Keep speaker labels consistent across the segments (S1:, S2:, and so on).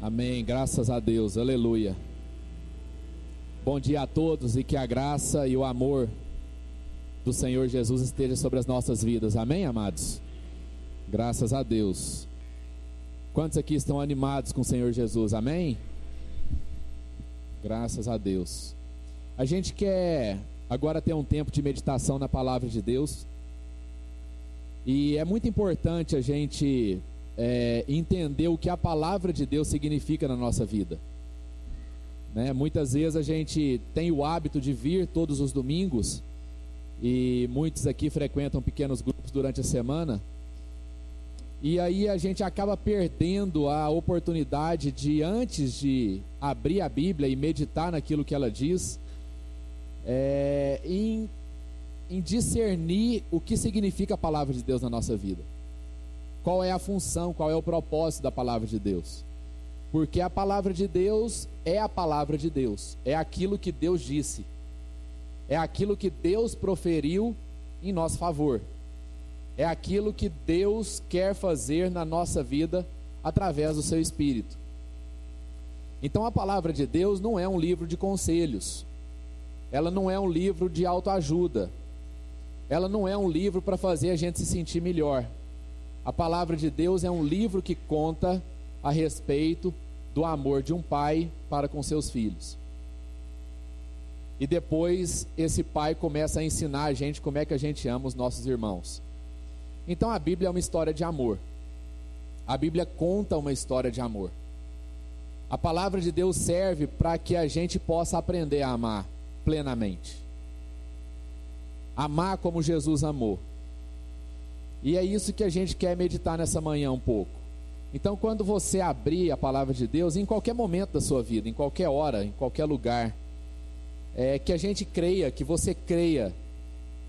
S1: Amém. Graças a Deus. Aleluia. Bom dia a todos e que a graça e o amor do Senhor Jesus esteja sobre as nossas vidas. Amém, amados? Graças a Deus. Quantos aqui estão animados com o Senhor Jesus? Amém? Graças a Deus. A gente quer agora ter um tempo de meditação na palavra de Deus. E é muito importante a gente é, entender o que a palavra de Deus significa na nossa vida. Né? Muitas vezes a gente tem o hábito de vir todos os domingos, e muitos aqui frequentam pequenos grupos durante a semana, e aí a gente acaba perdendo a oportunidade de, antes de abrir a Bíblia e meditar naquilo que ela diz, é, em, em discernir o que significa a palavra de Deus na nossa vida qual é a função, qual é o propósito da palavra de Deus. Porque a palavra de Deus é a palavra de Deus, é aquilo que Deus disse, é aquilo que Deus proferiu em nosso favor, é aquilo que Deus quer fazer na nossa vida através do seu Espírito. Então a palavra de Deus não é um livro de conselhos, ela não é um livro de autoajuda, ela não é um livro para fazer a gente se sentir melhor. A palavra de Deus é um livro que conta a respeito do amor de um pai para com seus filhos. E depois esse pai começa a ensinar a gente como é que a gente ama os nossos irmãos. Então a Bíblia é uma história de amor. A Bíblia conta uma história de amor. A palavra de Deus serve para que a gente possa aprender a amar plenamente. Amar como Jesus amou. E é isso que a gente quer meditar nessa manhã um pouco. Então, quando você abrir a palavra de Deus, em qualquer momento da sua vida, em qualquer hora, em qualquer lugar, é, que a gente creia, que você creia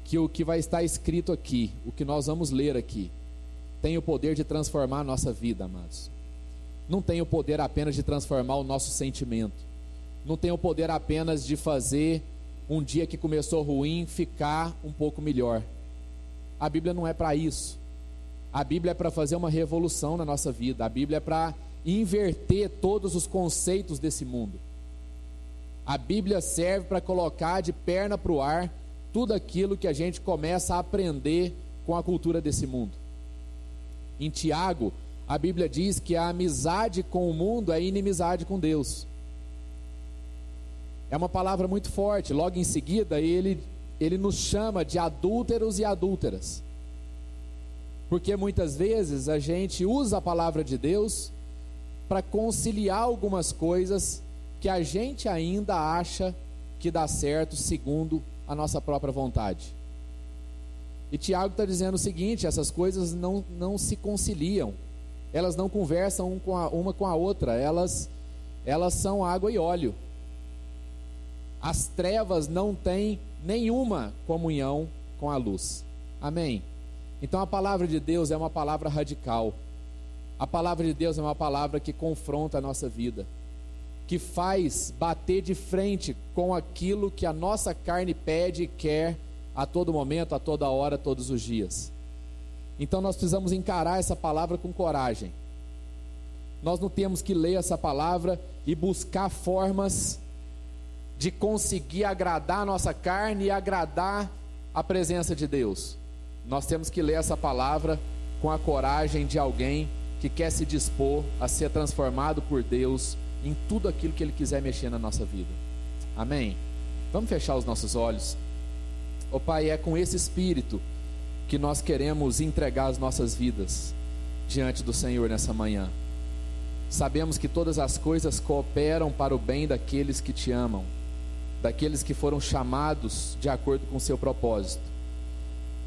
S1: que o que vai estar escrito aqui, o que nós vamos ler aqui, tem o poder de transformar a nossa vida, amados. Não tem o poder apenas de transformar o nosso sentimento. Não tem o poder apenas de fazer um dia que começou ruim ficar um pouco melhor a Bíblia não é para isso. A Bíblia é para fazer uma revolução na nossa vida. A Bíblia é para inverter todos os conceitos desse mundo. A Bíblia serve para colocar de perna para o ar tudo aquilo que a gente começa a aprender com a cultura desse mundo. Em Tiago, a Bíblia diz que a amizade com o mundo é inimizade com Deus. É uma palavra muito forte. Logo em seguida, ele ele nos chama de adúlteros e adúlteras. Porque muitas vezes a gente usa a palavra de Deus para conciliar algumas coisas que a gente ainda acha que dá certo segundo a nossa própria vontade. E Tiago está dizendo o seguinte: essas coisas não, não se conciliam, elas não conversam um com a, uma com a outra, elas, elas são água e óleo. As trevas não têm nenhuma comunhão com a luz. Amém? Então a palavra de Deus é uma palavra radical. A palavra de Deus é uma palavra que confronta a nossa vida, que faz bater de frente com aquilo que a nossa carne pede e quer a todo momento, a toda hora, todos os dias. Então nós precisamos encarar essa palavra com coragem. Nós não temos que ler essa palavra e buscar formas de conseguir agradar a nossa carne e agradar a presença de Deus. Nós temos que ler essa palavra com a coragem de alguém que quer se dispor a ser transformado por Deus em tudo aquilo que Ele quiser mexer na nossa vida. Amém? Vamos fechar os nossos olhos. Ó oh, Pai, é com esse espírito que nós queremos entregar as nossas vidas diante do Senhor nessa manhã. Sabemos que todas as coisas cooperam para o bem daqueles que te amam daqueles que foram chamados de acordo com o seu propósito.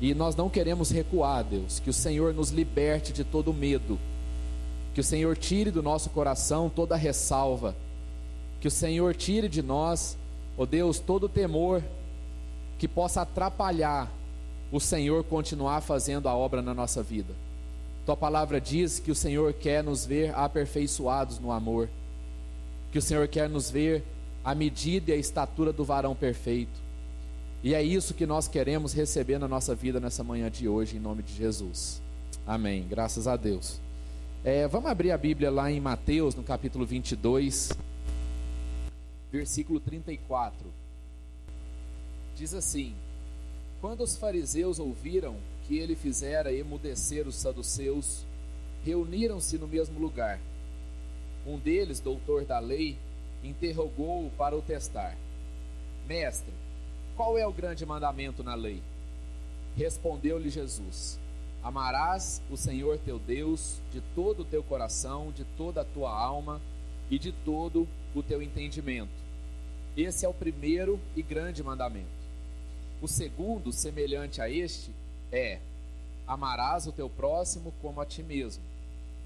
S1: E nós não queremos recuar, Deus, que o Senhor nos liberte de todo medo, que o Senhor tire do nosso coração toda ressalva, que o Senhor tire de nós, ó oh Deus, todo temor que possa atrapalhar o Senhor continuar fazendo a obra na nossa vida. Tua palavra diz que o Senhor quer nos ver aperfeiçoados no amor, que o Senhor quer nos ver a medida e a estatura do varão perfeito. E é isso que nós queremos receber na nossa vida nessa manhã de hoje, em nome de Jesus. Amém. Graças a Deus. É, vamos abrir a Bíblia lá em Mateus, no capítulo 22, versículo 34. Diz assim: Quando os fariseus ouviram que ele fizera emudecer os saduceus, reuniram-se no mesmo lugar. Um deles, doutor da lei, interrogou-o para o testar: Mestre, qual é o grande mandamento na lei? Respondeu-lhe Jesus: Amarás o Senhor teu Deus de todo o teu coração, de toda a tua alma e de todo o teu entendimento. Esse é o primeiro e grande mandamento. O segundo, semelhante a este, é: Amarás o teu próximo como a ti mesmo.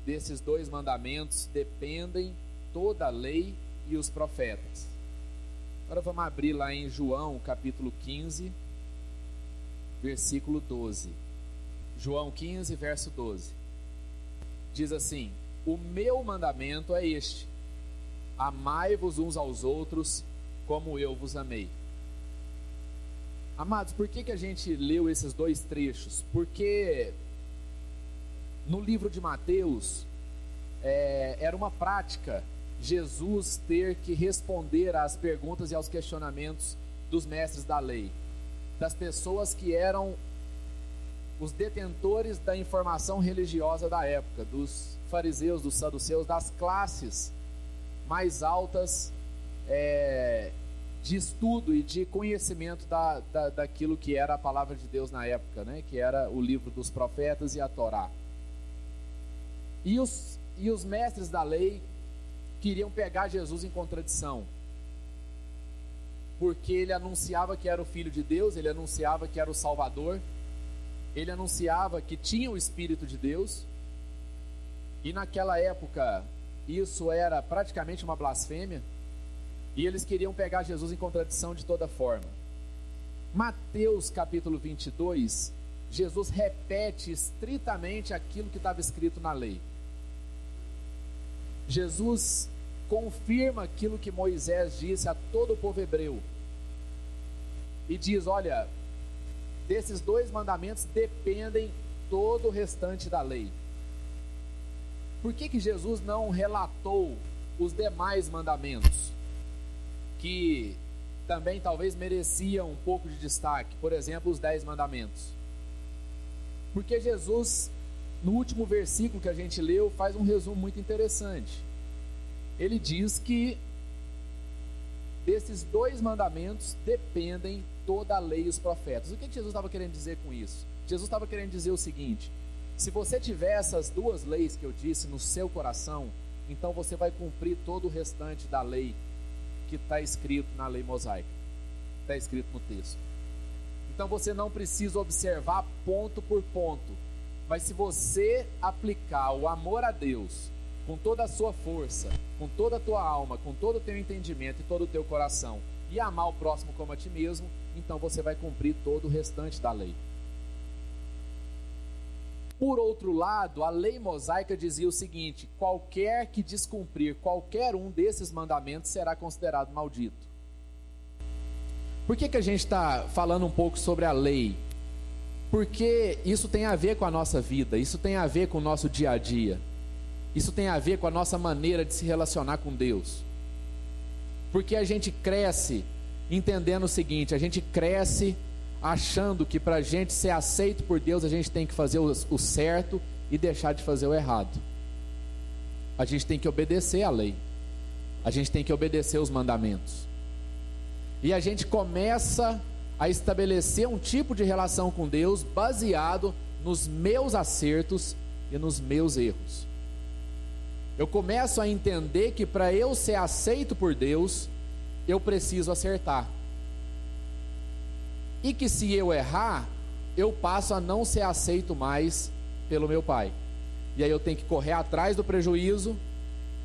S1: Desses dois mandamentos dependem toda a lei e os profetas. Agora vamos abrir lá em João, capítulo 15, versículo 12. João 15, verso 12. Diz assim: O meu mandamento é este: amai-vos uns aos outros como eu vos amei. Amados, por que, que a gente leu esses dois trechos? Porque no livro de Mateus é, era uma prática Jesus ter que responder às perguntas e aos questionamentos dos mestres da lei, das pessoas que eram os detentores da informação religiosa da época, dos fariseus, dos saduceus, das classes mais altas é, de estudo e de conhecimento da, da, daquilo que era a palavra de Deus na época, né? que era o livro dos profetas e a Torá. E os, e os mestres da lei queriam pegar Jesus em contradição. Porque ele anunciava que era o Filho de Deus, ele anunciava que era o Salvador, ele anunciava que tinha o Espírito de Deus, e naquela época isso era praticamente uma blasfêmia, e eles queriam pegar Jesus em contradição de toda forma. Mateus capítulo 22, Jesus repete estritamente aquilo que estava escrito na lei. Jesus confirma aquilo que Moisés disse a todo o povo hebreu. E diz: Olha, desses dois mandamentos dependem todo o restante da lei. Por que, que Jesus não relatou os demais mandamentos? Que também talvez mereciam um pouco de destaque, por exemplo, os dez mandamentos. Porque Jesus, no último versículo que a gente leu, faz um resumo muito interessante. Ele diz que desses dois mandamentos dependem toda a lei e os profetas. O que Jesus estava querendo dizer com isso? Jesus estava querendo dizer o seguinte: se você tiver essas duas leis que eu disse no seu coração, então você vai cumprir todo o restante da lei que está escrito na lei mosaica, está escrito no texto. Então você não precisa observar ponto por ponto, mas se você aplicar o amor a Deus com toda a sua força, com toda a tua alma, com todo o teu entendimento e todo o teu coração, e amar o próximo como a ti mesmo, então você vai cumprir todo o restante da lei. Por outro lado, a lei mosaica dizia o seguinte: qualquer que descumprir qualquer um desses mandamentos será considerado maldito. Por que, que a gente está falando um pouco sobre a lei? Porque isso tem a ver com a nossa vida, isso tem a ver com o nosso dia a dia, isso tem a ver com a nossa maneira de se relacionar com Deus. Porque a gente cresce entendendo o seguinte: a gente cresce achando que para a gente ser aceito por Deus, a gente tem que fazer o, certo e deixar de fazer o errado. A gente tem que obedecer à lei, a gente tem que obedecer os mandamentos. E a gente começa a estabelecer um tipo de relação com Deus baseado nos meus acertos e nos meus erros. Eu começo a entender que para eu ser aceito por Deus, eu preciso acertar. E que se eu errar, eu passo a não ser aceito mais pelo meu pai. E aí eu tenho que correr atrás do prejuízo,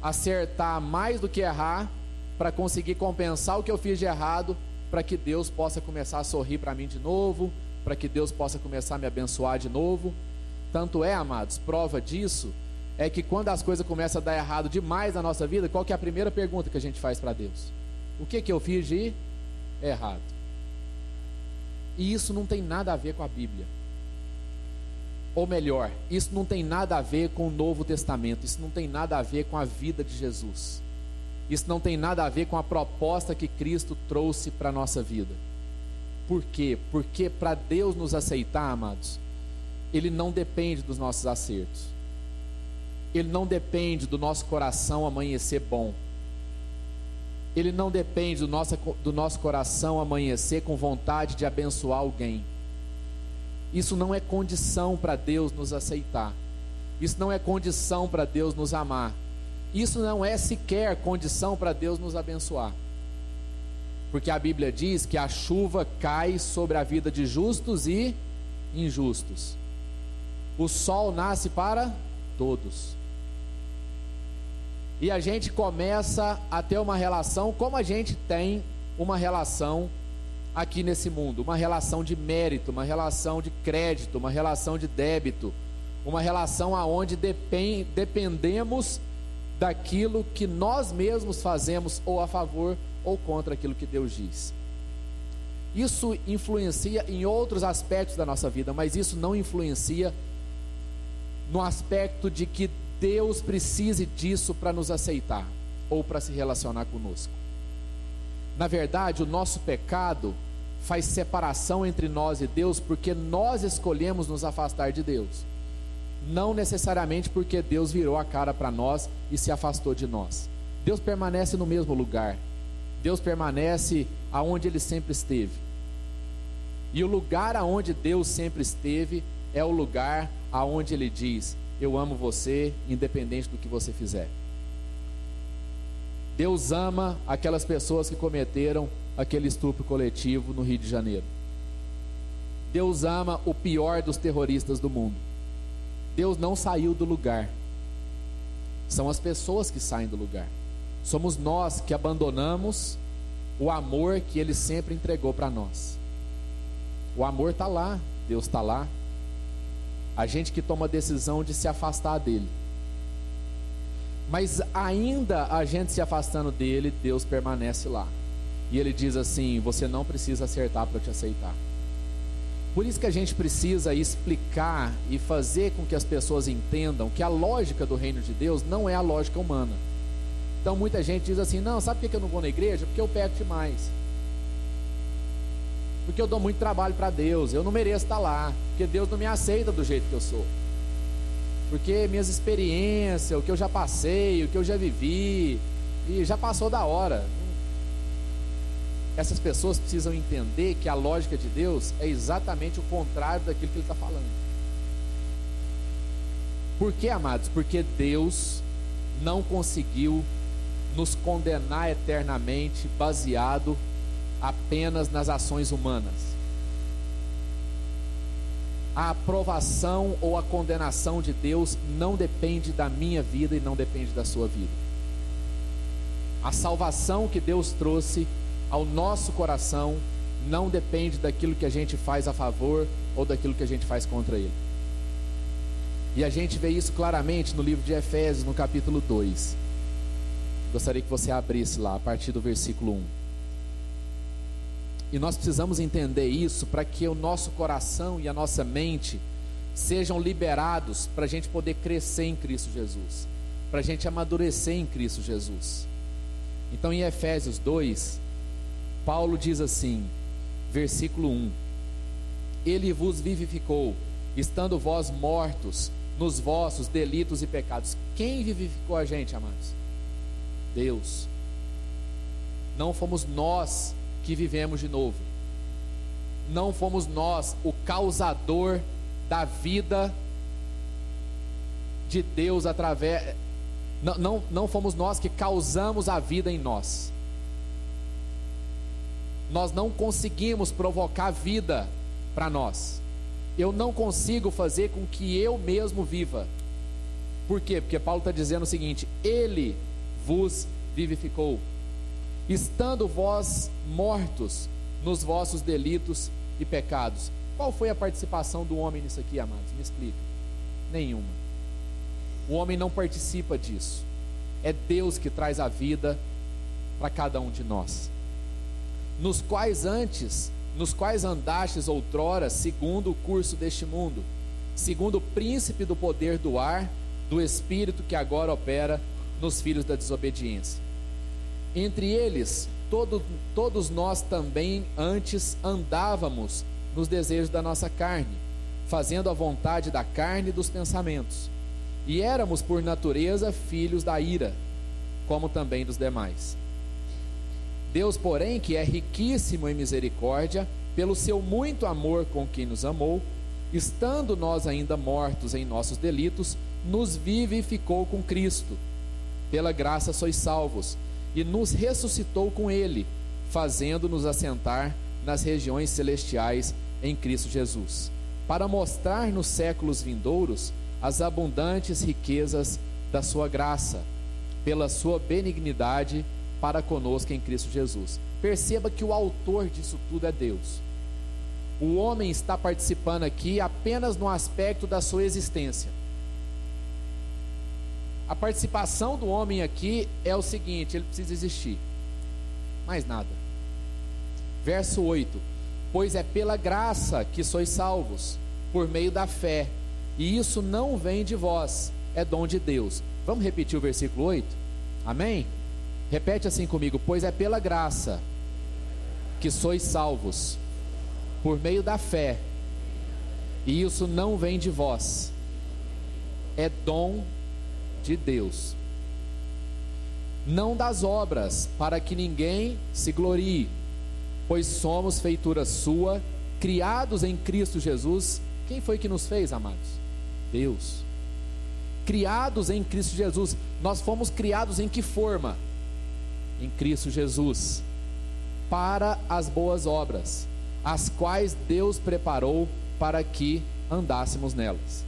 S1: acertar mais do que errar, para conseguir compensar o que eu fiz de errado, para que Deus possa começar a sorrir para mim de novo, para que Deus possa começar a me abençoar de novo. Tanto é, amados, prova disso é que quando as coisas começam a dar errado demais na nossa vida, qual que é a primeira pergunta que a gente faz para Deus? O que que eu fiz de errado? E isso não tem nada a ver com a Bíblia. Ou melhor, isso não tem nada a ver com o Novo Testamento, isso não tem nada a ver com a vida de Jesus. Isso não tem nada a ver com a proposta que Cristo trouxe para a nossa vida. Por quê? Porque para Deus nos aceitar, amados, Ele não depende dos nossos acertos. Ele não depende do nosso coração amanhecer bom. Ele não depende do nosso, do nosso coração amanhecer com vontade de abençoar alguém. Isso não é condição para Deus nos aceitar. Isso não é condição para Deus nos amar. Isso não é sequer condição para Deus nos abençoar. Porque a Bíblia diz que a chuva cai sobre a vida de justos e injustos. O sol nasce para todos. E a gente começa a ter uma relação como a gente tem uma relação aqui nesse mundo, uma relação de mérito, uma relação de crédito, uma relação de débito, uma relação aonde depend, dependemos daquilo que nós mesmos fazemos ou a favor ou contra aquilo que Deus diz. Isso influencia em outros aspectos da nossa vida, mas isso não influencia no aspecto de que Deus precise disso para nos aceitar ou para se relacionar conosco. Na verdade, o nosso pecado faz separação entre nós e Deus porque nós escolhemos nos afastar de Deus. Não necessariamente porque Deus virou a cara para nós e se afastou de nós. Deus permanece no mesmo lugar. Deus permanece aonde ele sempre esteve. E o lugar aonde Deus sempre esteve é o lugar aonde ele diz: eu amo você, independente do que você fizer. Deus ama aquelas pessoas que cometeram aquele estupro coletivo no Rio de Janeiro. Deus ama o pior dos terroristas do mundo. Deus não saiu do lugar. São as pessoas que saem do lugar. Somos nós que abandonamos o amor que Ele sempre entregou para nós. O amor está lá, Deus está lá, a gente que toma a decisão de se afastar dele. Mas ainda a gente se afastando dele, Deus permanece lá. E ele diz assim: Você não precisa acertar para te aceitar. Por isso que a gente precisa explicar e fazer com que as pessoas entendam que a lógica do reino de Deus não é a lógica humana. Então muita gente diz assim: Não, sabe por que eu não vou na igreja? Porque eu peco demais porque eu dou muito trabalho para Deus, eu não mereço estar lá, porque Deus não me aceita do jeito que eu sou. Porque minhas experiências, o que eu já passei, o que eu já vivi, e já passou da hora. Essas pessoas precisam entender que a lógica de Deus é exatamente o contrário daquilo que Ele está falando. Por que, amados? Porque Deus não conseguiu nos condenar eternamente baseado apenas nas ações humanas. A aprovação ou a condenação de Deus não depende da minha vida e não depende da sua vida. A salvação que Deus trouxe ao nosso coração não depende daquilo que a gente faz a favor ou daquilo que a gente faz contra Ele. E a gente vê isso claramente no livro de Efésios, no capítulo 2. Gostaria que você abrisse lá, a partir do versículo 1. E nós precisamos entender isso para que o nosso coração e a nossa mente sejam liberados para a gente poder crescer em Cristo Jesus, para a gente amadurecer em Cristo Jesus. Então, em Efésios 2, Paulo diz assim, versículo 1: Ele vos vivificou, estando vós mortos nos vossos delitos e pecados. Quem vivificou a gente, amados? Deus. Não fomos nós que vivemos de novo. Não fomos nós o causador da vida de Deus através. Não, não, não fomos nós que causamos a vida em nós. Nós não conseguimos provocar vida para nós. Eu não consigo fazer com que eu mesmo viva. Por quê? Porque Paulo está dizendo o seguinte: Ele vos vivificou estando vós mortos nos vossos delitos e pecados. Qual foi a participação do homem nisso aqui, amados? Me explica. Nenhuma. O homem não participa disso. É Deus que traz a vida para cada um de nós. Nos quais antes, nos quais andastes outrora, segundo o curso deste mundo, segundo o príncipe do poder do ar, do espírito que agora opera nos filhos da desobediência. Entre eles, todo, todos nós também antes andávamos nos desejos da nossa carne, fazendo a vontade da carne e dos pensamentos. E éramos, por natureza, filhos da ira, como também dos demais. Deus, porém, que é riquíssimo em misericórdia, pelo seu muito amor com quem nos amou, estando nós ainda mortos em nossos delitos, nos vivificou com Cristo. Pela graça sois salvos, e nos ressuscitou com Ele, fazendo-nos assentar nas regiões celestiais em Cristo Jesus, para mostrar nos séculos vindouros as abundantes riquezas da Sua graça, pela Sua benignidade para conosco em Cristo Jesus. Perceba que o autor disso tudo é Deus. O homem está participando aqui apenas no aspecto da sua existência. A participação do homem aqui é o seguinte: ele precisa existir. Mais nada. Verso 8: Pois é pela graça que sois salvos, por meio da fé, e isso não vem de vós, é dom de Deus. Vamos repetir o versículo 8? Amém? Repete assim comigo: Pois é pela graça que sois salvos, por meio da fé, e isso não vem de vós, é dom de Deus. Não das obras, para que ninguém se glorie, pois somos feitura sua, criados em Cristo Jesus. Quem foi que nos fez, amados? Deus. Criados em Cristo Jesus. Nós fomos criados em que forma? em Cristo Jesus, para as boas obras, as quais Deus preparou para que andássemos nelas.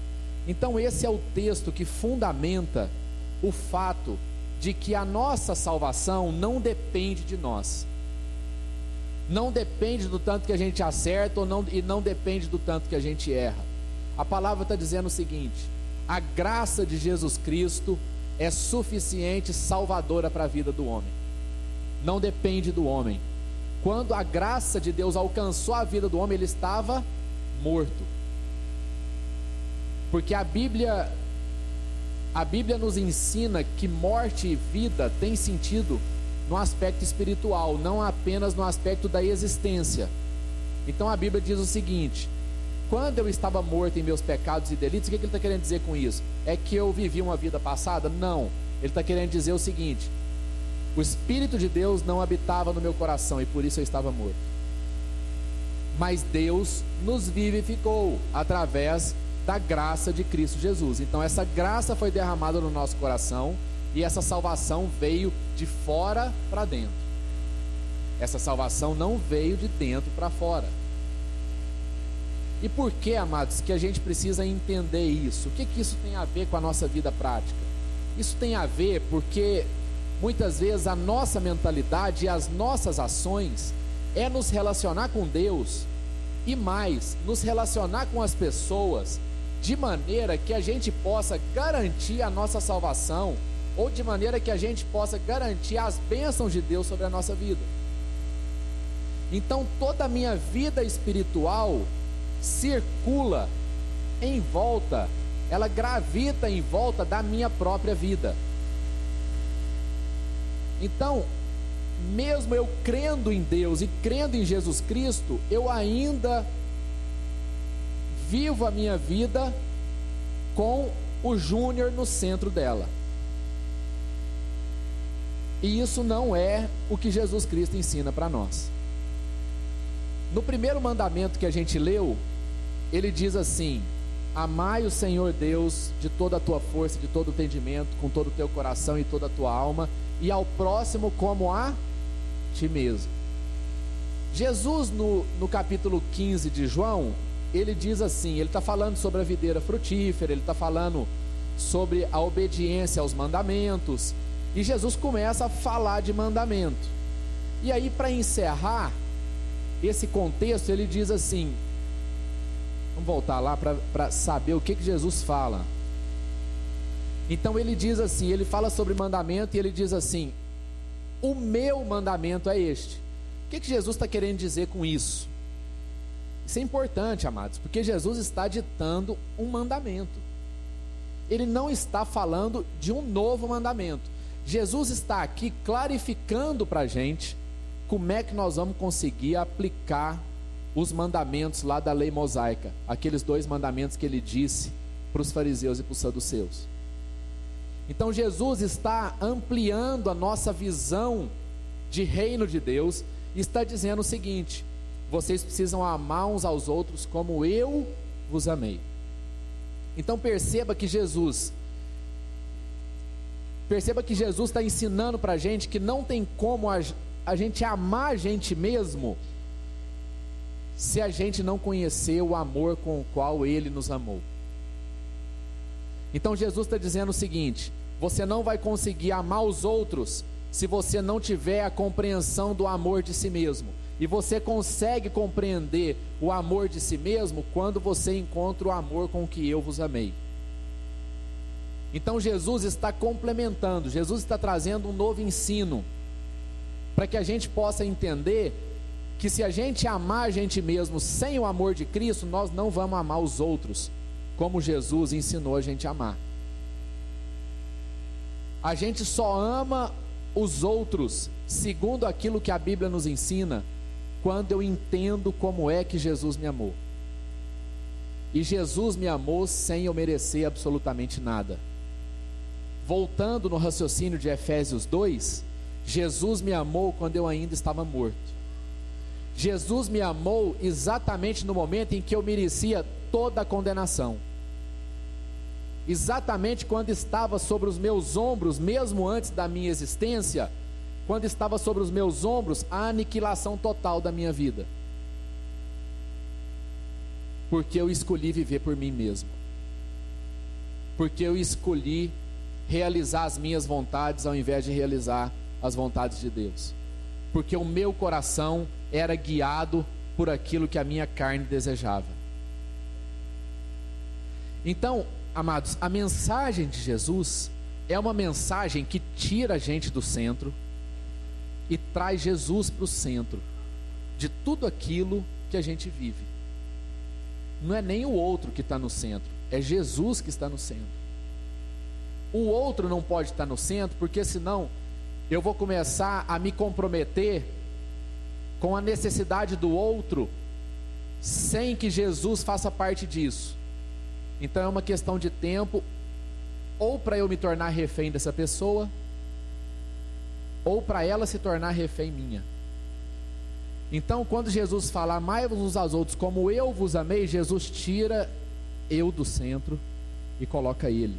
S1: Então, esse é o texto que fundamenta o fato de que a nossa salvação não depende de nós. Não depende do tanto que a gente acerta ou não, e não depende do tanto que a gente erra. A palavra está dizendo o seguinte: a graça de Jesus Cristo é suficiente salvadora para a vida do homem não depende do homem. Quando a graça de Deus alcançou a vida do homem, ele estava morto. Porque a Bíblia a Bíblia nos ensina que morte e vida têm sentido no aspecto espiritual, não apenas no aspecto da existência. Então a Bíblia diz o seguinte: quando eu estava morto em meus pecados e delitos, o que ele está querendo dizer com isso? É que eu vivi uma vida passada? Não. Ele está querendo dizer o seguinte: o Espírito de Deus não habitava no meu coração e por isso eu estava morto. Mas Deus nos vivificou através da graça de Cristo Jesus. Então, essa graça foi derramada no nosso coração e essa salvação veio de fora para dentro. Essa salvação não veio de dentro para fora. E por que, amados, que a gente precisa entender isso? O que, que isso tem a ver com a nossa vida prática? Isso tem a ver porque Muitas vezes a nossa mentalidade e as nossas ações é nos relacionar com Deus e mais, nos relacionar com as pessoas de maneira que a gente possa garantir a nossa salvação ou de maneira que a gente possa garantir as bênçãos de Deus sobre a nossa vida. Então toda a minha vida espiritual circula em volta, ela gravita em volta da minha própria vida. Então, mesmo eu crendo em Deus e crendo em Jesus Cristo, eu ainda vivo a minha vida com o Júnior no centro dela. E isso não é o que Jesus Cristo ensina para nós. No primeiro mandamento que a gente leu, ele diz assim: Amai o Senhor Deus de toda a tua força, de todo o entendimento, com todo o teu coração e toda a tua alma, e ao próximo como a ti mesmo. Jesus, no, no capítulo 15 de João, ele diz assim: ele está falando sobre a videira frutífera, ele está falando sobre a obediência aos mandamentos, e Jesus começa a falar de mandamento. E aí, para encerrar esse contexto, ele diz assim: vamos voltar lá para saber o que, que Jesus fala. Então ele diz assim: ele fala sobre mandamento e ele diz assim: o meu mandamento é este. O que, que Jesus está querendo dizer com isso? Isso é importante, amados, porque Jesus está ditando um mandamento. Ele não está falando de um novo mandamento. Jesus está aqui clarificando para a gente como é que nós vamos conseguir aplicar os mandamentos lá da lei mosaica, aqueles dois mandamentos que ele disse para os fariseus e para os saduceus. Então Jesus está ampliando a nossa visão de reino de Deus e está dizendo o seguinte: vocês precisam amar uns aos outros como eu vos amei. Então perceba que Jesus, perceba que Jesus está ensinando para a gente que não tem como a, a gente amar a gente mesmo se a gente não conhecer o amor com o qual Ele nos amou. Então Jesus está dizendo o seguinte: você não vai conseguir amar os outros se você não tiver a compreensão do amor de si mesmo. E você consegue compreender o amor de si mesmo quando você encontra o amor com que eu vos amei. Então Jesus está complementando, Jesus está trazendo um novo ensino, para que a gente possa entender que se a gente amar a gente mesmo sem o amor de Cristo, nós não vamos amar os outros, como Jesus ensinou a gente a amar. A gente só ama os outros segundo aquilo que a Bíblia nos ensina, quando eu entendo como é que Jesus me amou. E Jesus me amou sem eu merecer absolutamente nada. Voltando no raciocínio de Efésios 2, Jesus me amou quando eu ainda estava morto. Jesus me amou exatamente no momento em que eu merecia toda a condenação exatamente quando estava sobre os meus ombros, mesmo antes da minha existência, quando estava sobre os meus ombros a aniquilação total da minha vida. Porque eu escolhi viver por mim mesmo. Porque eu escolhi realizar as minhas vontades ao invés de realizar as vontades de Deus. Porque o meu coração era guiado por aquilo que a minha carne desejava. Então, amados, a mensagem de Jesus é uma mensagem que tira a gente do centro e traz Jesus para o centro de tudo aquilo que a gente vive. Não é nem o outro que está no centro, é Jesus que está no centro. O outro não pode estar no centro, porque senão eu vou começar a me comprometer com a necessidade do outro, sem que Jesus faça parte disso. Então é uma questão de tempo, ou para eu me tornar refém dessa pessoa, ou para ela se tornar refém minha. Então, quando Jesus fala, amai-vos uns aos outros como eu vos amei, Jesus tira eu do centro e coloca ele.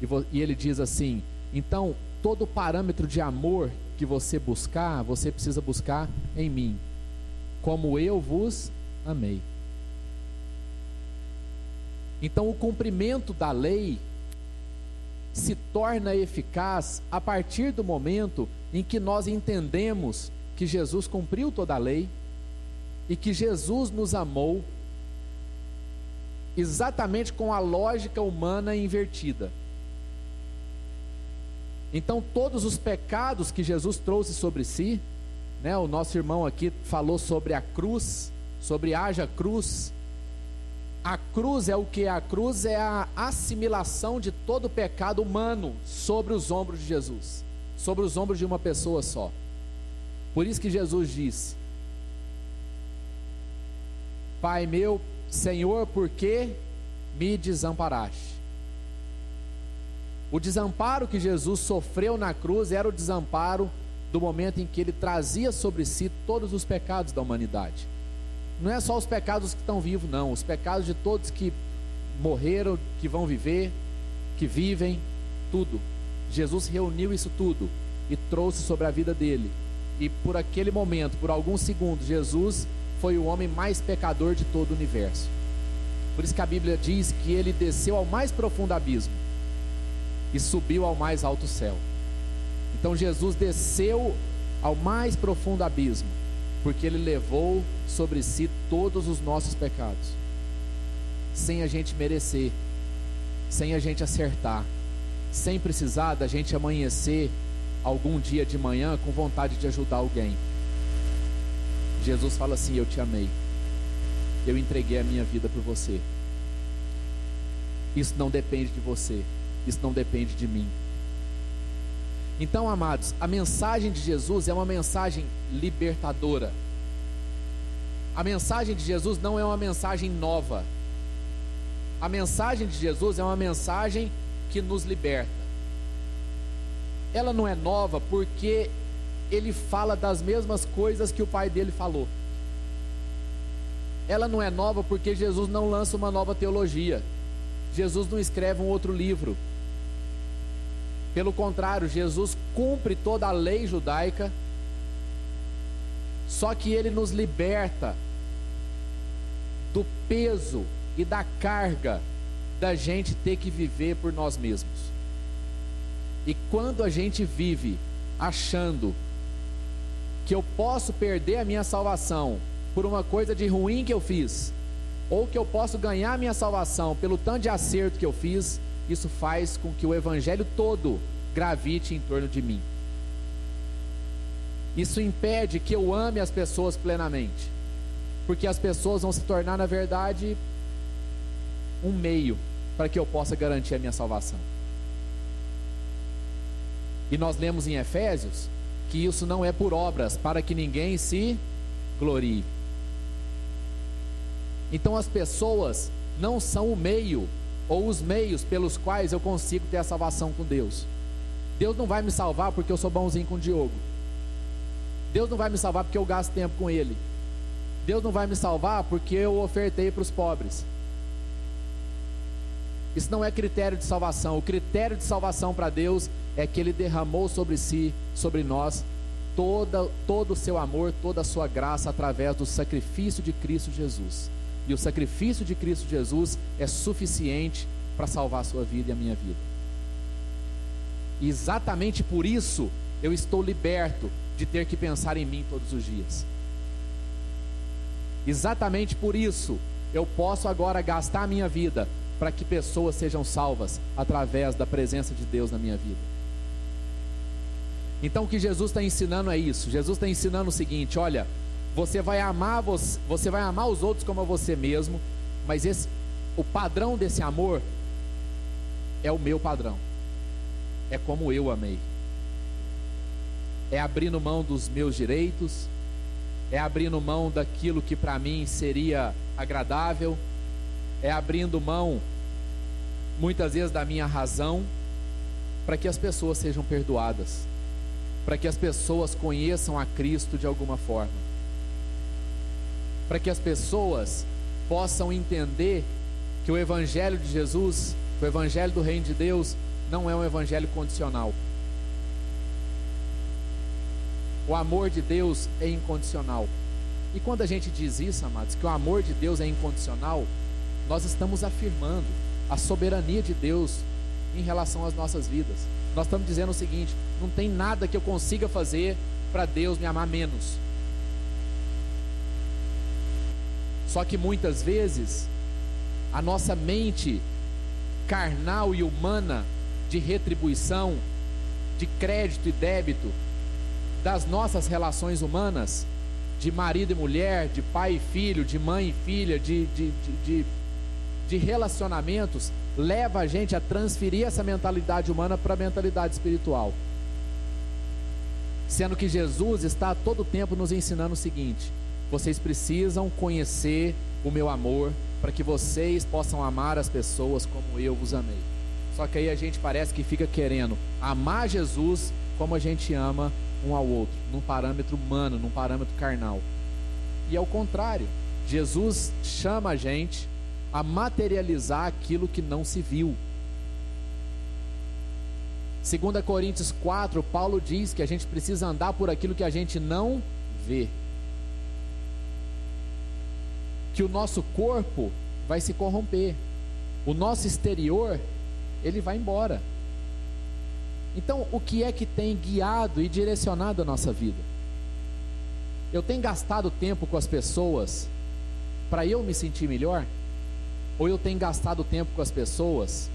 S1: E, e ele diz assim: então, todo parâmetro de amor que você buscar, você precisa buscar em mim, como eu vos amei. Então, o cumprimento da lei se torna eficaz a partir do momento em que nós entendemos que Jesus cumpriu toda a lei e que Jesus nos amou exatamente com a lógica humana invertida. Então, todos os pecados que Jesus trouxe sobre si, né, o nosso irmão aqui falou sobre a cruz, sobre haja cruz, a cruz é o que? A cruz é a assimilação de todo o pecado humano sobre os ombros de Jesus, sobre os ombros de uma pessoa só. Por isso que Jesus disse: Pai meu, Senhor, por que me desamparaste? O desamparo que Jesus sofreu na cruz era o desamparo do momento em que ele trazia sobre si todos os pecados da humanidade não é só os pecados que estão vivos, não, os pecados de todos que morreram, que vão viver, que vivem, tudo. Jesus reuniu isso tudo e trouxe sobre a vida dele. E por aquele momento, por alguns segundos, Jesus foi o homem mais pecador de todo o universo. Por isso que a Bíblia diz que ele desceu ao mais profundo abismo e subiu ao mais alto céu. Então Jesus desceu ao mais profundo abismo porque ele levou sobre si todos os nossos pecados, sem a gente merecer, sem a gente acertar, sem precisar da gente amanhecer algum dia de manhã com vontade de ajudar alguém. Jesus fala assim: Eu te amei. eu entreguei a minha vida por você. Isso não depende de você, isso não depende de mim. Então, amados, a mensagem de Jesus é uma mensagem libertadora. A mensagem de Jesus não é uma mensagem nova. A mensagem de Jesus é uma mensagem que nos liberta. Ela não é nova porque ele fala das mesmas coisas que o pai dele falou. Ela não é nova porque Jesus não lança uma nova teologia. Jesus não escreve um outro livro. Pelo contrário, Jesus cumpre toda a lei judaica, só que ele nos liberta do peso e da carga da gente ter que viver por nós mesmos. E quando a gente vive achando que eu posso perder a minha salvação por uma coisa de ruim que eu fiz, ou que eu posso ganhar a minha salvação pelo tanto de acerto que eu fiz, isso faz com que o evangelho todo gravite em torno de mim. Isso impede que eu ame as pessoas plenamente, porque as pessoas vão se tornar, na verdade, um meio para que eu possa garantir a minha salvação. E nós lemos em Efésios que isso não é por obras, para que ninguém se glorie. Então as pessoas não são o meio ou os meios pelos quais eu consigo ter a salvação com Deus. Deus não vai me salvar porque eu sou bonzinho com o Diogo. Deus não vai me salvar porque eu gasto tempo com ele. Deus não vai me salvar porque eu ofertei para os pobres. Isso não é critério de salvação. O critério de salvação para Deus é que Ele derramou sobre si, sobre nós, toda, todo o seu amor, toda a sua graça através do sacrifício de Cristo Jesus. E o sacrifício de Cristo Jesus é suficiente para salvar a sua vida e a minha vida. E exatamente por isso eu estou liberto de ter que pensar em mim todos os dias. Exatamente por isso eu posso agora gastar a minha vida para que pessoas sejam salvas através da presença de Deus na minha vida. Então o que Jesus está ensinando é isso. Jesus está ensinando o seguinte: olha, você vai amar você, você vai amar os outros como a você mesmo, mas esse o padrão desse amor é o meu padrão. É como eu amei. É abrindo mão dos meus direitos, é abrindo mão daquilo que para mim seria agradável, é abrindo mão muitas vezes da minha razão para que as pessoas sejam perdoadas, para que as pessoas conheçam a Cristo de alguma forma para que as pessoas possam entender que o Evangelho de Jesus, o Evangelho do Reino de Deus, não é um Evangelho condicional. O amor de Deus é incondicional. E quando a gente diz isso, amados, que o amor de Deus é incondicional, nós estamos afirmando a soberania de Deus em relação às nossas vidas. Nós estamos dizendo o seguinte: não tem nada que eu consiga fazer para Deus me amar menos. Só que muitas vezes a nossa mente carnal e humana de retribuição, de crédito e débito das nossas relações humanas, de marido e mulher, de pai e filho, de mãe e filha, de, de, de, de, de relacionamentos, leva a gente a transferir essa mentalidade humana para a mentalidade espiritual. Sendo que Jesus está a todo tempo nos ensinando o seguinte: vocês precisam conhecer o meu amor para que vocês possam amar as pessoas como eu vos amei. Só que aí a gente parece que fica querendo amar Jesus como a gente ama um ao outro, num parâmetro humano, num parâmetro carnal. E ao contrário, Jesus chama a gente a materializar aquilo que não se viu. 2 Coríntios 4, Paulo diz que a gente precisa andar por aquilo que a gente não vê que o nosso corpo vai se corromper, o nosso exterior ele vai embora. Então, o que é que tem guiado e direcionado a nossa vida? Eu tenho gastado tempo com as pessoas para eu me sentir melhor? Ou eu tenho gastado tempo com as pessoas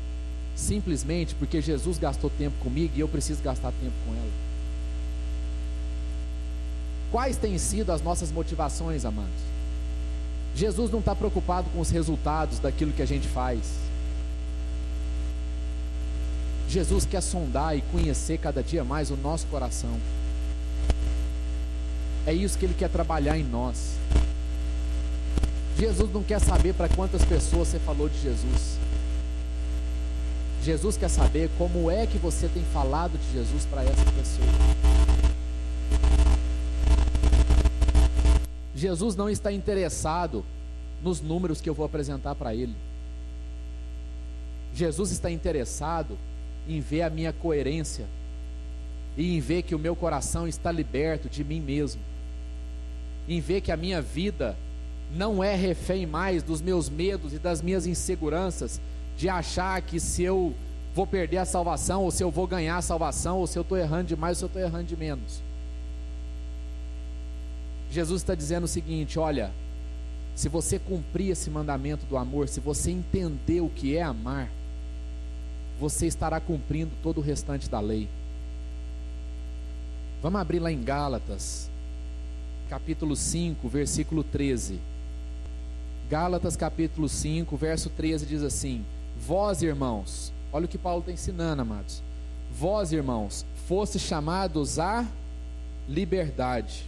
S1: simplesmente porque Jesus gastou tempo comigo e eu preciso gastar tempo com ela? Quais têm sido as nossas motivações, amados? Jesus não está preocupado com os resultados daquilo que a gente faz. Jesus quer sondar e conhecer cada dia mais o nosso coração. É isso que Ele quer trabalhar em nós. Jesus não quer saber para quantas pessoas você falou de Jesus. Jesus quer saber como é que você tem falado de Jesus para essa pessoa. Jesus não está interessado nos números que eu vou apresentar para ele. Jesus está interessado em ver a minha coerência e em ver que o meu coração está liberto de mim mesmo, em ver que a minha vida não é refém mais dos meus medos e das minhas inseguranças, de achar que se eu vou perder a salvação, ou se eu vou ganhar a salvação, ou se eu estou errando demais, ou se eu estou errando de menos. Jesus está dizendo o seguinte: olha, se você cumprir esse mandamento do amor, se você entender o que é amar, você estará cumprindo todo o restante da lei. Vamos abrir lá em Gálatas, capítulo 5, versículo 13. Gálatas, capítulo 5, verso 13 diz assim: Vós, irmãos, olha o que Paulo está ensinando, amados. Vós, irmãos, foste chamados à liberdade.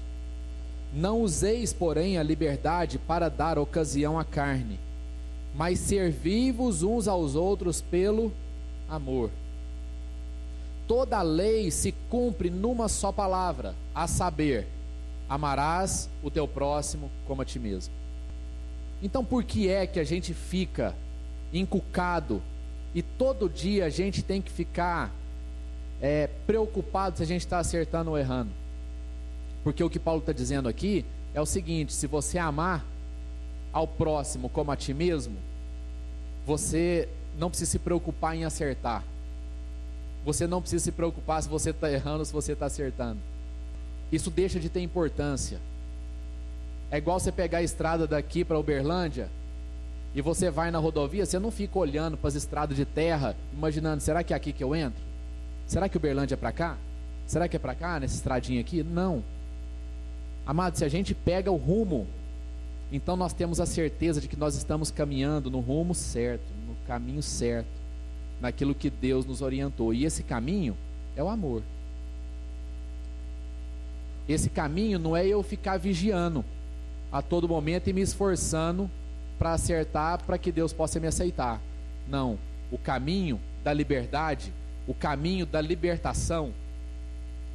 S1: Não useis, porém, a liberdade para dar ocasião à carne, mas servi-vos uns aos outros pelo amor. Toda a lei se cumpre numa só palavra, a saber, amarás o teu próximo como a ti mesmo. Então, por que é que a gente fica encucado e todo dia a gente tem que ficar é, preocupado se a gente está acertando ou errando? Porque o que Paulo está dizendo aqui é o seguinte: se você amar ao próximo como a ti mesmo, você não precisa se preocupar em acertar. Você não precisa se preocupar se você está errando ou se você está acertando. Isso deixa de ter importância. É igual você pegar a estrada daqui para Uberlândia e você vai na rodovia, você não fica olhando para as estradas de terra, imaginando, será que é aqui que eu entro? Será que Uberlândia é para cá? Será que é para cá, nessa estradinha aqui? Não. Amado, se a gente pega o rumo, então nós temos a certeza de que nós estamos caminhando no rumo certo, no caminho certo, naquilo que Deus nos orientou. E esse caminho é o amor. Esse caminho não é eu ficar vigiando a todo momento e me esforçando para acertar para que Deus possa me aceitar. Não. O caminho da liberdade, o caminho da libertação.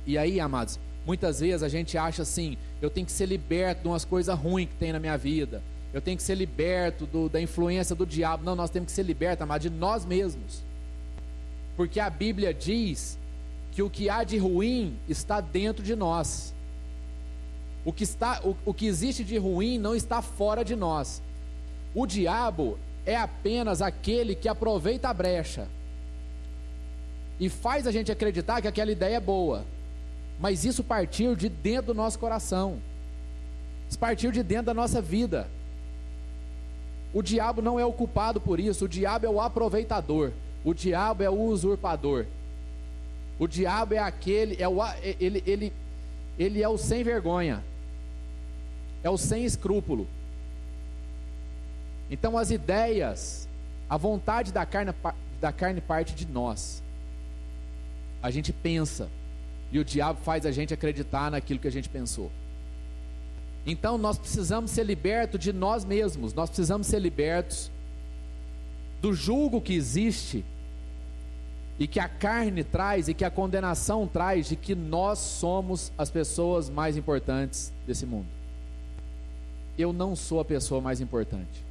S1: E aí, amados, muitas vezes a gente acha assim: eu tenho que ser liberto de umas coisas ruins que tem na minha vida. Eu tenho que ser liberto do, da influência do diabo. Não, nós temos que ser libertos, amado, de nós mesmos. Porque a Bíblia diz que o que há de ruim está dentro de nós. O que, está, o, o que existe de ruim não está fora de nós. O diabo é apenas aquele que aproveita a brecha e faz a gente acreditar que aquela ideia é boa. Mas isso partiu de dentro do nosso coração. Isso partiu de dentro da nossa vida. O diabo não é o culpado por isso, o diabo é o aproveitador. O diabo é o usurpador. O diabo é aquele, é o, ele, ele, ele é o sem vergonha. É o sem escrúpulo. Então as ideias, a vontade da carne, da carne parte de nós. A gente pensa, e o diabo faz a gente acreditar naquilo que a gente pensou. Então nós precisamos ser libertos de nós mesmos, nós precisamos ser libertos do julgo que existe e que a carne traz e que a condenação traz de que nós somos as pessoas mais importantes desse mundo. Eu não sou a pessoa mais importante.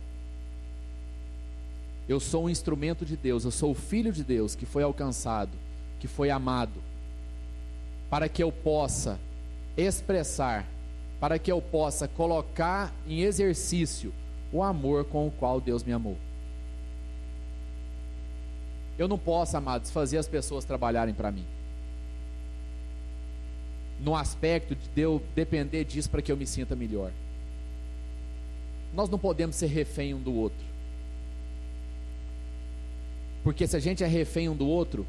S1: Eu sou um instrumento de Deus, eu sou o filho de Deus que foi alcançado, que foi amado para que eu possa expressar, para que eu possa colocar em exercício o amor com o qual Deus me amou. Eu não posso, amados, fazer as pessoas trabalharem para mim. No aspecto de eu depender disso para que eu me sinta melhor. Nós não podemos ser refém um do outro. Porque se a gente é refém um do outro,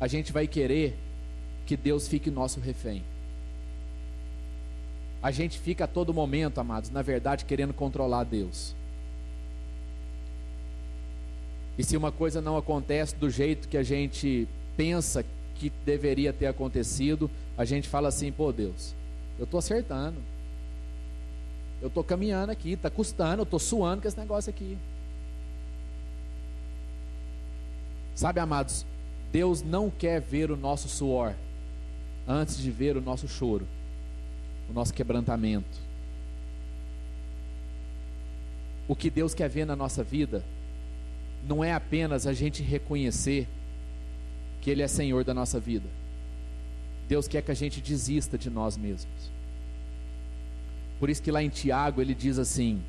S1: a gente vai querer que Deus fique nosso refém. a gente fica a todo momento, amados, na verdade, querendo controlar Deus. E se uma coisa não acontece do jeito que a gente pensa que deveria ter acontecido, a gente fala assim: pô, Deus, eu estou acertando. Eu estou caminhando aqui, está custando, eu estou suando com esse negócio aqui. Sabe, amados, Deus não quer ver o nosso suor antes de ver o nosso choro, o nosso quebrantamento. O que Deus quer ver na nossa vida não é apenas a gente reconhecer que Ele é Senhor da nossa vida. Deus quer que a gente desista de nós mesmos. Por isso que lá em Tiago ele diz assim: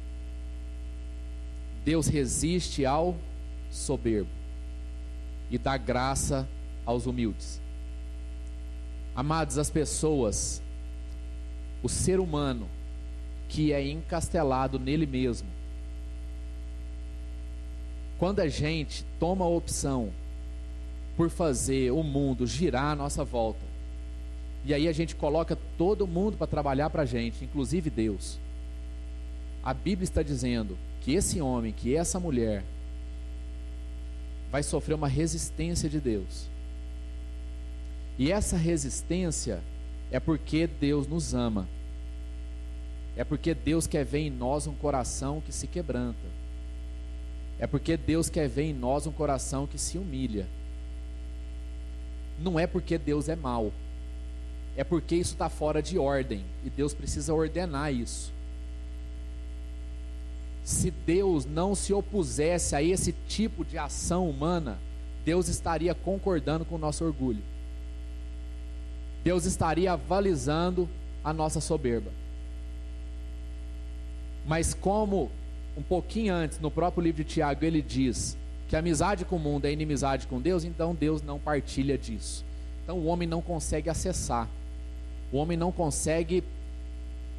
S1: Deus resiste ao soberbo e dá graça aos humildes. Amados, as pessoas, o ser humano que é encastelado nele mesmo, quando a gente toma a opção por fazer o mundo girar à nossa volta, e aí a gente coloca todo mundo para trabalhar para a gente, inclusive Deus. A Bíblia está dizendo que esse homem, que essa mulher, vai sofrer uma resistência de Deus. E essa resistência é porque Deus nos ama. É porque Deus quer ver em nós um coração que se quebranta. É porque Deus quer ver em nós um coração que se humilha. Não é porque Deus é mau. É porque isso está fora de ordem. E Deus precisa ordenar isso se Deus não se opusesse a esse tipo de ação humana, Deus estaria concordando com o nosso orgulho. Deus estaria avalizando a nossa soberba. Mas como um pouquinho antes, no próprio livro de Tiago, ele diz que amizade com o mundo é inimizade com Deus, então Deus não partilha disso. Então o homem não consegue acessar. O homem não consegue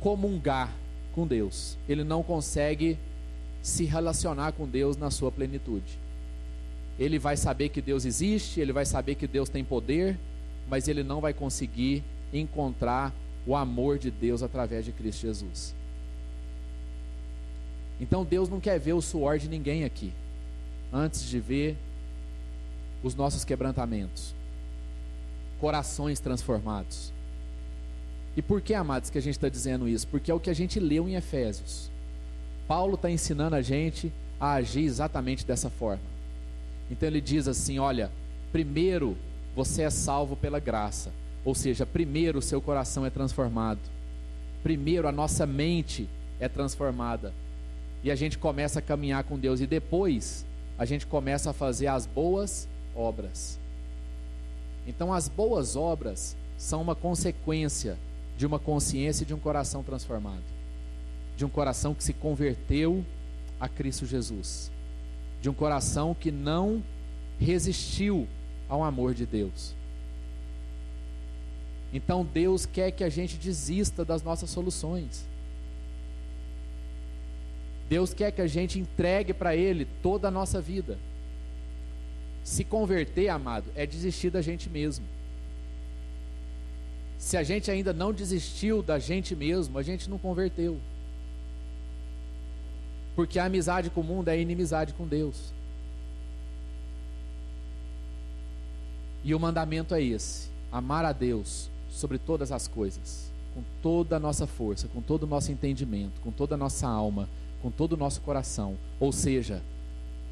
S1: comungar com Deus. Ele não consegue se relacionar com Deus na sua plenitude. Ele vai saber que Deus existe, ele vai saber que Deus tem poder, mas ele não vai conseguir encontrar o amor de Deus através de Cristo Jesus. Então Deus não quer ver o suor de ninguém aqui, antes de ver os nossos quebrantamentos, corações transformados. E por que, amados, que a gente está dizendo isso? Porque é o que a gente leu em Efésios. Paulo está ensinando a gente a agir exatamente dessa forma. Então ele diz assim: olha, primeiro você é salvo pela graça, ou seja, primeiro o seu coração é transformado, primeiro a nossa mente é transformada, e a gente começa a caminhar com Deus, e depois a gente começa a fazer as boas obras. Então, as boas obras são uma consequência de uma consciência e de um coração transformado de um coração que se converteu a Cristo Jesus, de um coração que não resistiu ao amor de Deus. Então Deus quer que a gente desista das nossas soluções. Deus quer que a gente entregue para Ele toda a nossa vida. Se converter, amado, é desistir da gente mesmo. Se a gente ainda não desistiu da gente mesmo, a gente não converteu. Porque a amizade com o mundo é inimizade com Deus. E o mandamento é esse: amar a Deus sobre todas as coisas, com toda a nossa força, com todo o nosso entendimento, com toda a nossa alma, com todo o nosso coração. Ou seja,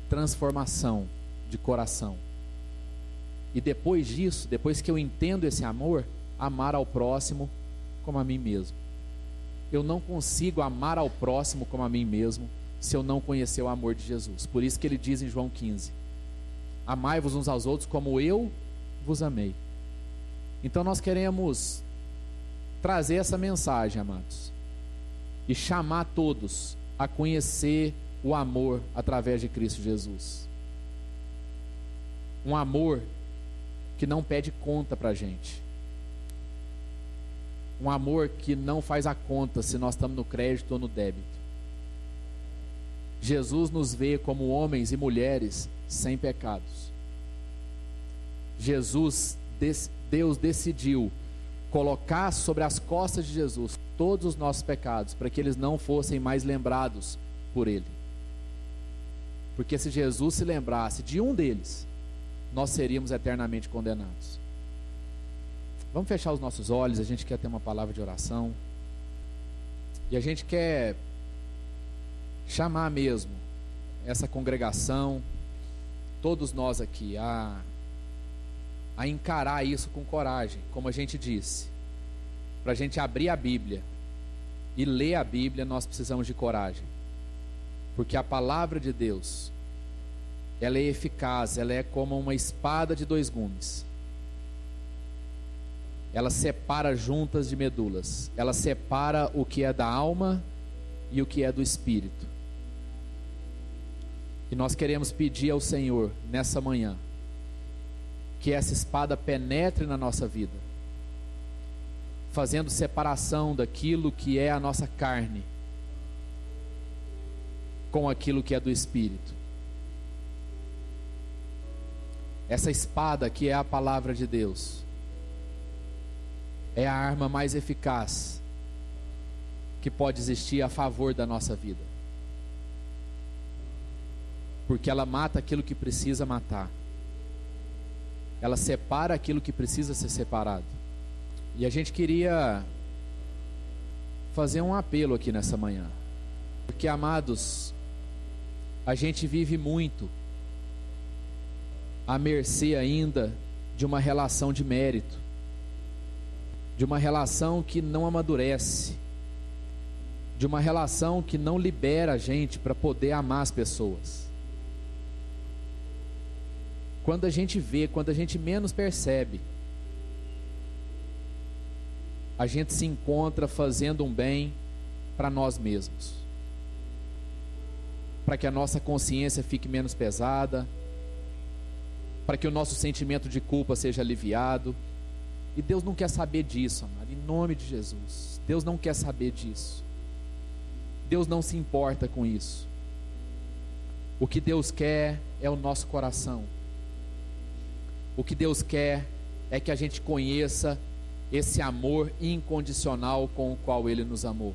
S1: transformação de coração. E depois disso, depois que eu entendo esse amor, amar ao próximo como a mim mesmo. Eu não consigo amar ao próximo como a mim mesmo se eu não conhecer o amor de Jesus. Por isso que ele diz em João 15: Amai-vos uns aos outros como eu vos amei. Então nós queremos trazer essa mensagem, amados, e chamar todos a conhecer o amor através de Cristo Jesus. Um amor que não pede conta para a gente. Um amor que não faz a conta se nós estamos no crédito ou no débito. Jesus nos vê como homens e mulheres sem pecados. Jesus, Deus decidiu colocar sobre as costas de Jesus todos os nossos pecados, para que eles não fossem mais lembrados por Ele. Porque se Jesus se lembrasse de um deles, nós seríamos eternamente condenados. Vamos fechar os nossos olhos, a gente quer ter uma palavra de oração. E a gente quer chamar mesmo essa congregação, todos nós aqui, a, a encarar isso com coragem, como a gente disse. Para a gente abrir a Bíblia e ler a Bíblia, nós precisamos de coragem. Porque a palavra de Deus, ela é eficaz, ela é como uma espada de dois gumes ela separa juntas de medulas. Ela separa o que é da alma e o que é do espírito. E nós queremos pedir ao Senhor nessa manhã que essa espada penetre na nossa vida, fazendo separação daquilo que é a nossa carne com aquilo que é do espírito. Essa espada que é a palavra de Deus é a arma mais eficaz que pode existir a favor da nossa vida. Porque ela mata aquilo que precisa matar. Ela separa aquilo que precisa ser separado. E a gente queria fazer um apelo aqui nessa manhã. Porque, amados, a gente vive muito à mercê ainda de uma relação de mérito de uma relação que não amadurece, de uma relação que não libera a gente para poder amar as pessoas. Quando a gente vê, quando a gente menos percebe, a gente se encontra fazendo um bem para nós mesmos. Para que a nossa consciência fique menos pesada, para que o nosso sentimento de culpa seja aliviado e Deus não quer saber disso, amado, em nome de Jesus. Deus não quer saber disso. Deus não se importa com isso. O que Deus quer é o nosso coração. O que Deus quer é que a gente conheça esse amor incondicional com o qual Ele nos amou.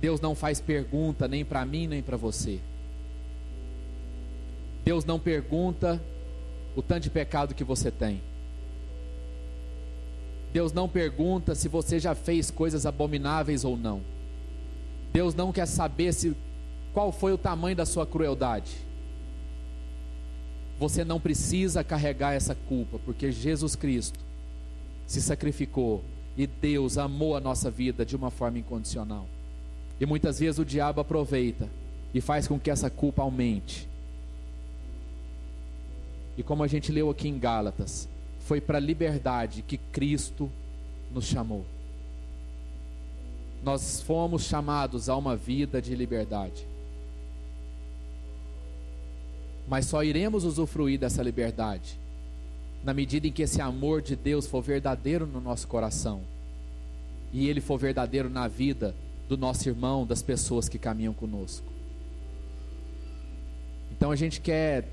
S1: Deus não faz pergunta nem para mim nem para você. Deus não pergunta o tanto de pecado que você tem. Deus não pergunta se você já fez coisas abomináveis ou não. Deus não quer saber se qual foi o tamanho da sua crueldade. Você não precisa carregar essa culpa, porque Jesus Cristo se sacrificou e Deus amou a nossa vida de uma forma incondicional. E muitas vezes o diabo aproveita e faz com que essa culpa aumente. E como a gente leu aqui em Gálatas, foi para a liberdade que Cristo nos chamou. Nós fomos chamados a uma vida de liberdade. Mas só iremos usufruir dessa liberdade na medida em que esse amor de Deus for verdadeiro no nosso coração e ele for verdadeiro na vida do nosso irmão, das pessoas que caminham conosco. Então a gente quer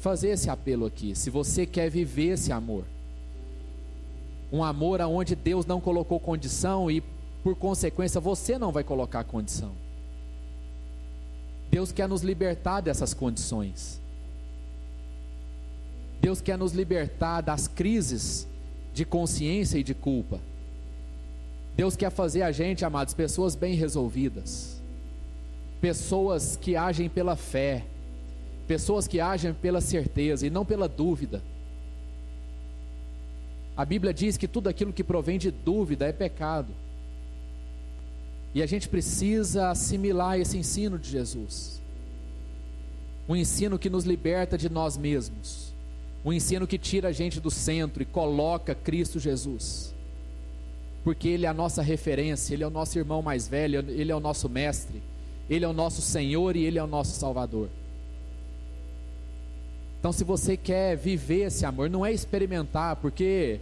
S1: fazer esse apelo aqui. Se você quer viver esse amor, um amor aonde Deus não colocou condição e por consequência você não vai colocar condição. Deus quer nos libertar dessas condições. Deus quer nos libertar das crises de consciência e de culpa. Deus quer fazer a gente, amados, pessoas bem resolvidas, pessoas que agem pela fé, pessoas que agem pela certeza e não pela dúvida. A Bíblia diz que tudo aquilo que provém de dúvida é pecado. E a gente precisa assimilar esse ensino de Jesus. Um ensino que nos liberta de nós mesmos. Um ensino que tira a gente do centro e coloca Cristo Jesus. Porque Ele é a nossa referência, Ele é o nosso irmão mais velho, Ele é o nosso mestre, Ele é o nosso Senhor e Ele é o nosso Salvador. Então, se você quer viver esse amor, não é experimentar, porque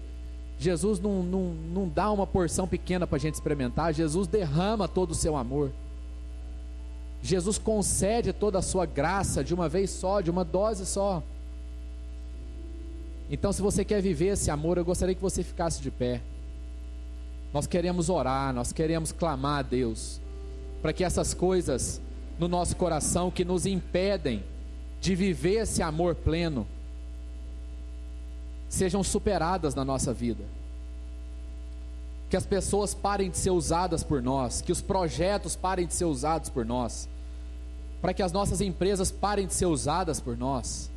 S1: Jesus não, não, não dá uma porção pequena para a gente experimentar, Jesus derrama todo o seu amor. Jesus concede toda a sua graça de uma vez só, de uma dose só. Então, se você quer viver esse amor, eu gostaria que você ficasse de pé. Nós queremos orar, nós queremos clamar a Deus, para que essas coisas no nosso coração que nos impedem de viver esse amor pleno sejam superadas na nossa vida. Que as pessoas parem de ser usadas por nós, que os projetos parem de ser usados por nós, para que as nossas empresas parem de ser usadas por nós.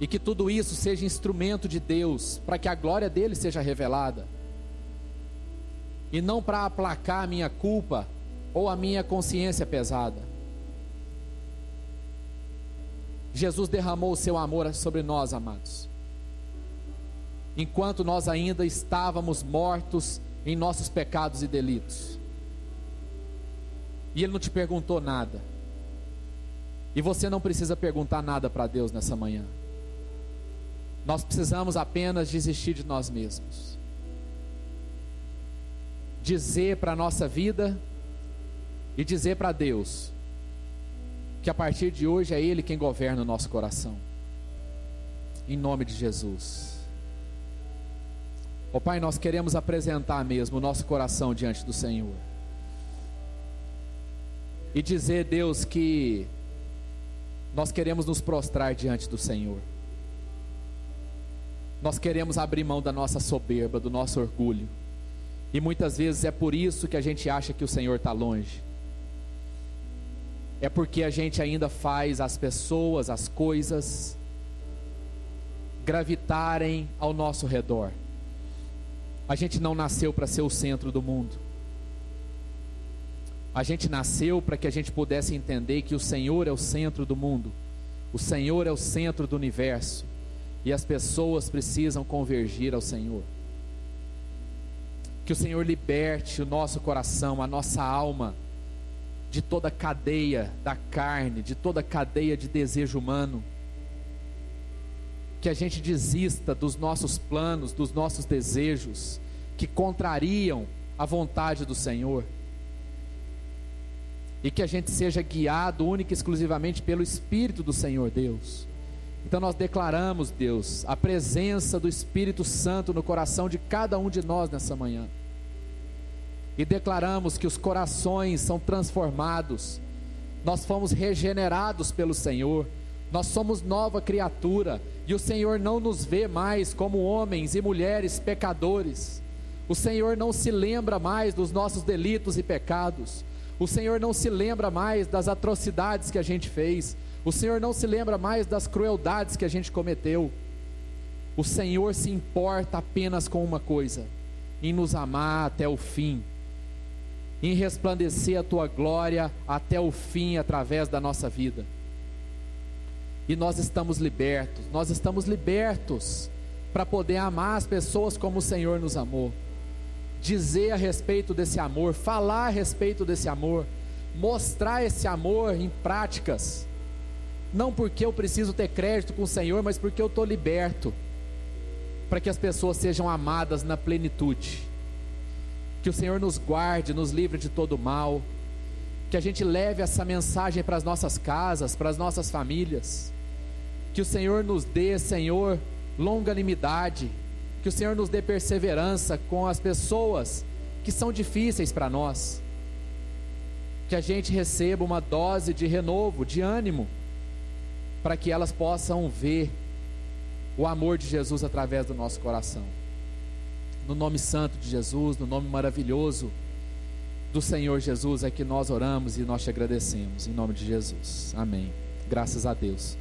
S1: E que tudo isso seja instrumento de Deus, para que a glória dele seja revelada. E não para aplacar a minha culpa ou a minha consciência pesada. Jesus derramou o seu amor sobre nós, amados. Enquanto nós ainda estávamos mortos em nossos pecados e delitos. E Ele não te perguntou nada. E você não precisa perguntar nada para Deus nessa manhã. Nós precisamos apenas desistir de nós mesmos. Dizer para a nossa vida e dizer para Deus que a partir de hoje é Ele quem governa o nosso coração. Em nome de Jesus. Ó oh, Pai, nós queremos apresentar mesmo o nosso coração diante do Senhor. E dizer, Deus, que nós queremos nos prostrar diante do Senhor. Nós queremos abrir mão da nossa soberba, do nosso orgulho. E muitas vezes é por isso que a gente acha que o Senhor está longe é porque a gente ainda faz as pessoas, as coisas gravitarem ao nosso redor. A gente não nasceu para ser o centro do mundo. A gente nasceu para que a gente pudesse entender que o Senhor é o centro do mundo, o Senhor é o centro do universo e as pessoas precisam convergir ao Senhor. Que o Senhor liberte o nosso coração, a nossa alma de toda cadeia da carne, de toda cadeia de desejo humano. Que a gente desista dos nossos planos, dos nossos desejos, que contrariam a vontade do Senhor. E que a gente seja guiado única e exclusivamente pelo Espírito do Senhor Deus. Então nós declaramos, Deus, a presença do Espírito Santo no coração de cada um de nós nessa manhã e declaramos que os corações são transformados, nós fomos regenerados pelo Senhor, nós somos nova criatura e o Senhor não nos vê mais como homens e mulheres pecadores. O Senhor não se lembra mais dos nossos delitos e pecados. O Senhor não se lembra mais das atrocidades que a gente fez. O Senhor não se lembra mais das crueldades que a gente cometeu. O Senhor se importa apenas com uma coisa: em nos amar até o fim em resplandecer a tua glória até o fim através da nossa vida. E nós estamos libertos, nós estamos libertos para poder amar as pessoas como o Senhor nos amou, dizer a respeito desse amor, falar a respeito desse amor, mostrar esse amor em práticas, não porque eu preciso ter crédito com o Senhor, mas porque eu estou liberto, para que as pessoas sejam amadas na plenitude que o Senhor nos guarde, nos livre de todo mal. Que a gente leve essa mensagem para as nossas casas, para as nossas famílias. Que o Senhor nos dê, Senhor, longanimidade. Que o Senhor nos dê perseverança com as pessoas que são difíceis para nós. Que a gente receba uma dose de renovo, de ânimo, para que elas possam ver o amor de Jesus através do nosso coração no nome santo de Jesus, no nome maravilhoso do Senhor Jesus, é que nós oramos e nós te agradecemos. Em nome de Jesus. Amém. Graças a Deus.